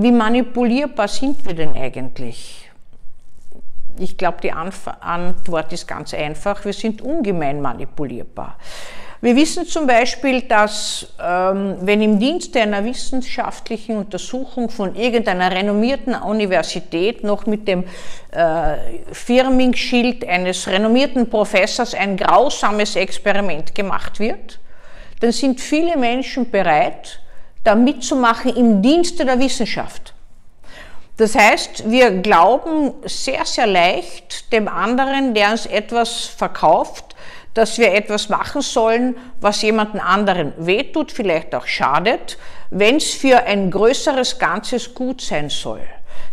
Wie manipulierbar sind wir denn eigentlich? Ich glaube, die Antwort ist ganz einfach. Wir sind ungemein manipulierbar. Wir wissen zum Beispiel, dass ähm, wenn im Dienste einer wissenschaftlichen Untersuchung von irgendeiner renommierten Universität noch mit dem äh, Firmingschild eines renommierten Professors ein grausames Experiment gemacht wird, dann sind viele Menschen bereit, da mitzumachen im Dienste der Wissenschaft. Das heißt, wir glauben sehr, sehr leicht dem anderen, der uns etwas verkauft, dass wir etwas machen sollen, was jemanden anderen wehtut, vielleicht auch schadet, wenn es für ein größeres Ganzes gut sein soll.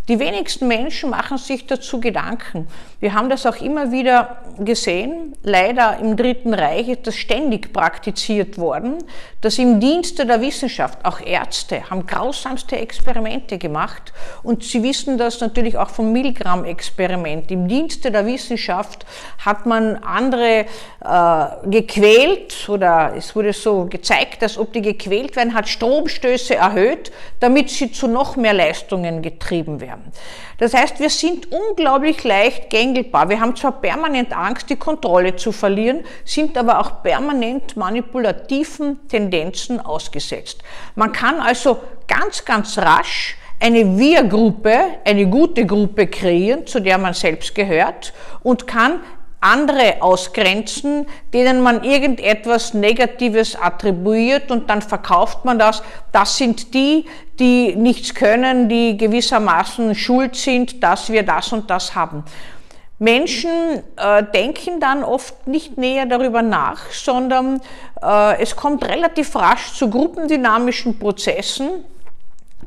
Die wenigsten Menschen machen sich dazu Gedanken. Wir haben das auch immer wieder gesehen. Leider im Dritten Reich ist das ständig praktiziert worden, dass im Dienste der Wissenschaft auch Ärzte haben grausamste Experimente gemacht. Und Sie wissen das natürlich auch vom Milgram-Experiment. Im Dienste der Wissenschaft hat man andere äh, gequält oder es wurde so gezeigt, dass ob die gequält werden, hat Stromstöße erhöht, damit sie zu noch mehr Leistungen getrieben werden werden. Das heißt, wir sind unglaublich leicht gängelbar. Wir haben zwar permanent Angst, die Kontrolle zu verlieren, sind aber auch permanent manipulativen Tendenzen ausgesetzt. Man kann also ganz, ganz rasch eine Wir-Gruppe, eine gute Gruppe kreieren, zu der man selbst gehört und kann andere ausgrenzen, denen man irgendetwas Negatives attribuiert und dann verkauft man das. Das sind die, die nichts können, die gewissermaßen schuld sind, dass wir das und das haben. Menschen äh, denken dann oft nicht näher darüber nach, sondern äh, es kommt relativ rasch zu gruppendynamischen Prozessen,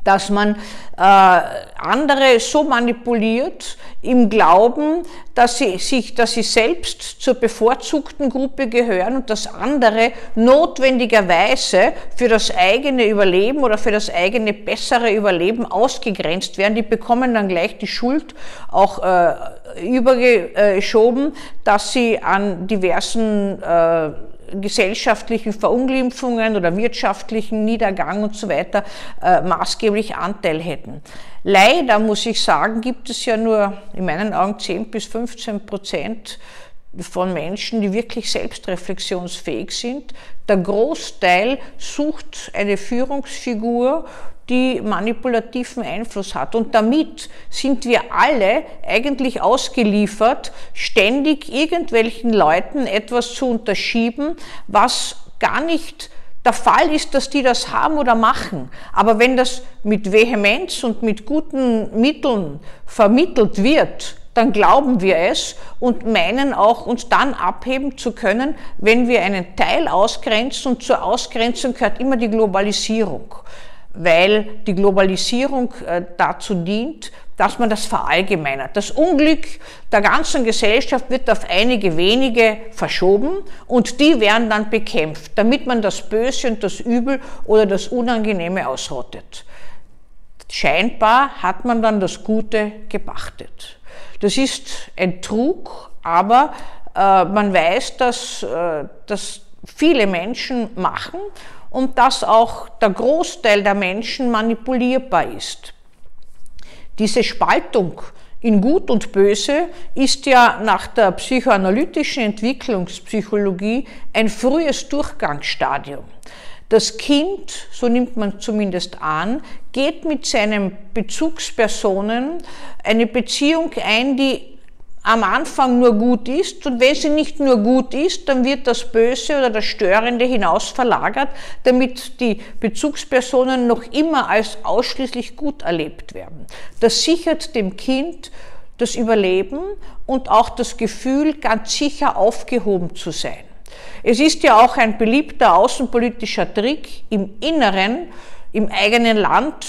dass man äh, andere so manipuliert im Glauben, dass sie, sich, dass sie selbst zur bevorzugten Gruppe gehören und dass andere notwendigerweise für das eigene Überleben oder für das eigene bessere Überleben ausgegrenzt werden. Die bekommen dann gleich die Schuld auch äh, übergeschoben, dass sie an diversen äh, gesellschaftlichen Verunglimpfungen oder wirtschaftlichen Niedergang und so weiter äh, maßgeblich Anteil hätten. Leider muss ich sagen, gibt es ja nur in meinen Augen 10 bis 15 Prozent von Menschen, die wirklich selbstreflexionsfähig sind. Der Großteil sucht eine Führungsfigur, die manipulativen Einfluss hat. Und damit sind wir alle eigentlich ausgeliefert, ständig irgendwelchen Leuten etwas zu unterschieben, was gar nicht der Fall ist, dass die das haben oder machen. Aber wenn das mit Vehemenz und mit guten Mitteln vermittelt wird, dann glauben wir es und meinen auch, uns dann abheben zu können, wenn wir einen Teil ausgrenzen. Und zur Ausgrenzung gehört immer die Globalisierung weil die Globalisierung äh, dazu dient, dass man das verallgemeinert. Das Unglück der ganzen Gesellschaft wird auf einige wenige verschoben und die werden dann bekämpft, damit man das Böse und das Übel oder das Unangenehme ausrottet. Scheinbar hat man dann das Gute gepachtet. Das ist ein Trug, aber äh, man weiß, dass äh, das viele Menschen machen und dass auch der Großteil der Menschen manipulierbar ist. Diese Spaltung in Gut und Böse ist ja nach der psychoanalytischen Entwicklungspsychologie ein frühes Durchgangsstadium. Das Kind, so nimmt man zumindest an, geht mit seinen Bezugspersonen eine Beziehung ein, die am Anfang nur gut ist und wenn sie nicht nur gut ist, dann wird das Böse oder das Störende hinaus verlagert, damit die Bezugspersonen noch immer als ausschließlich gut erlebt werden. Das sichert dem Kind das Überleben und auch das Gefühl, ganz sicher aufgehoben zu sein. Es ist ja auch ein beliebter außenpolitischer Trick, im Inneren, im eigenen Land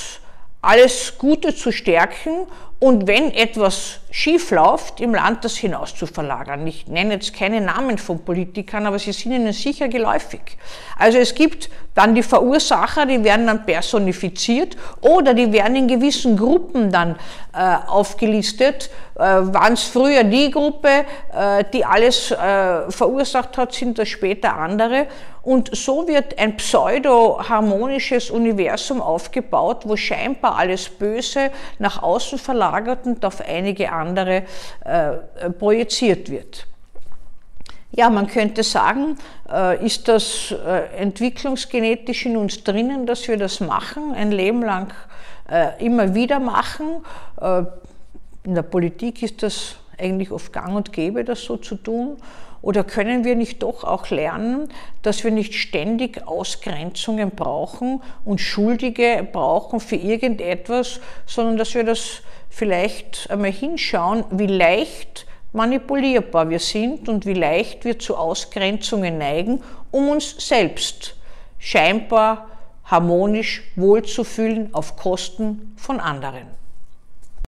alles Gute zu stärken und wenn etwas schief läuft, im Land das hinaus zu verlagern. Ich nenne jetzt keine Namen von Politikern, aber sie sind Ihnen sicher geläufig. Also es gibt dann die Verursacher, die werden dann personifiziert oder die werden in gewissen Gruppen dann äh, aufgelistet. Äh, Waren es früher die Gruppe, äh, die alles äh, verursacht hat, sind das später andere. Und so wird ein pseudo-harmonisches Universum aufgebaut, wo scheinbar alles Böse nach außen verlagert und auf einige andere äh, projiziert wird. Ja, man könnte sagen, äh, ist das äh, entwicklungsgenetisch in uns drinnen, dass wir das machen, ein Leben lang äh, immer wieder machen. In der Politik ist das eigentlich oft gang und gäbe, das so zu tun. Oder können wir nicht doch auch lernen, dass wir nicht ständig Ausgrenzungen brauchen und Schuldige brauchen für irgendetwas, sondern dass wir das vielleicht einmal hinschauen, wie leicht manipulierbar wir sind und wie leicht wir zu Ausgrenzungen neigen, um uns selbst scheinbar harmonisch wohlzufühlen auf Kosten von anderen.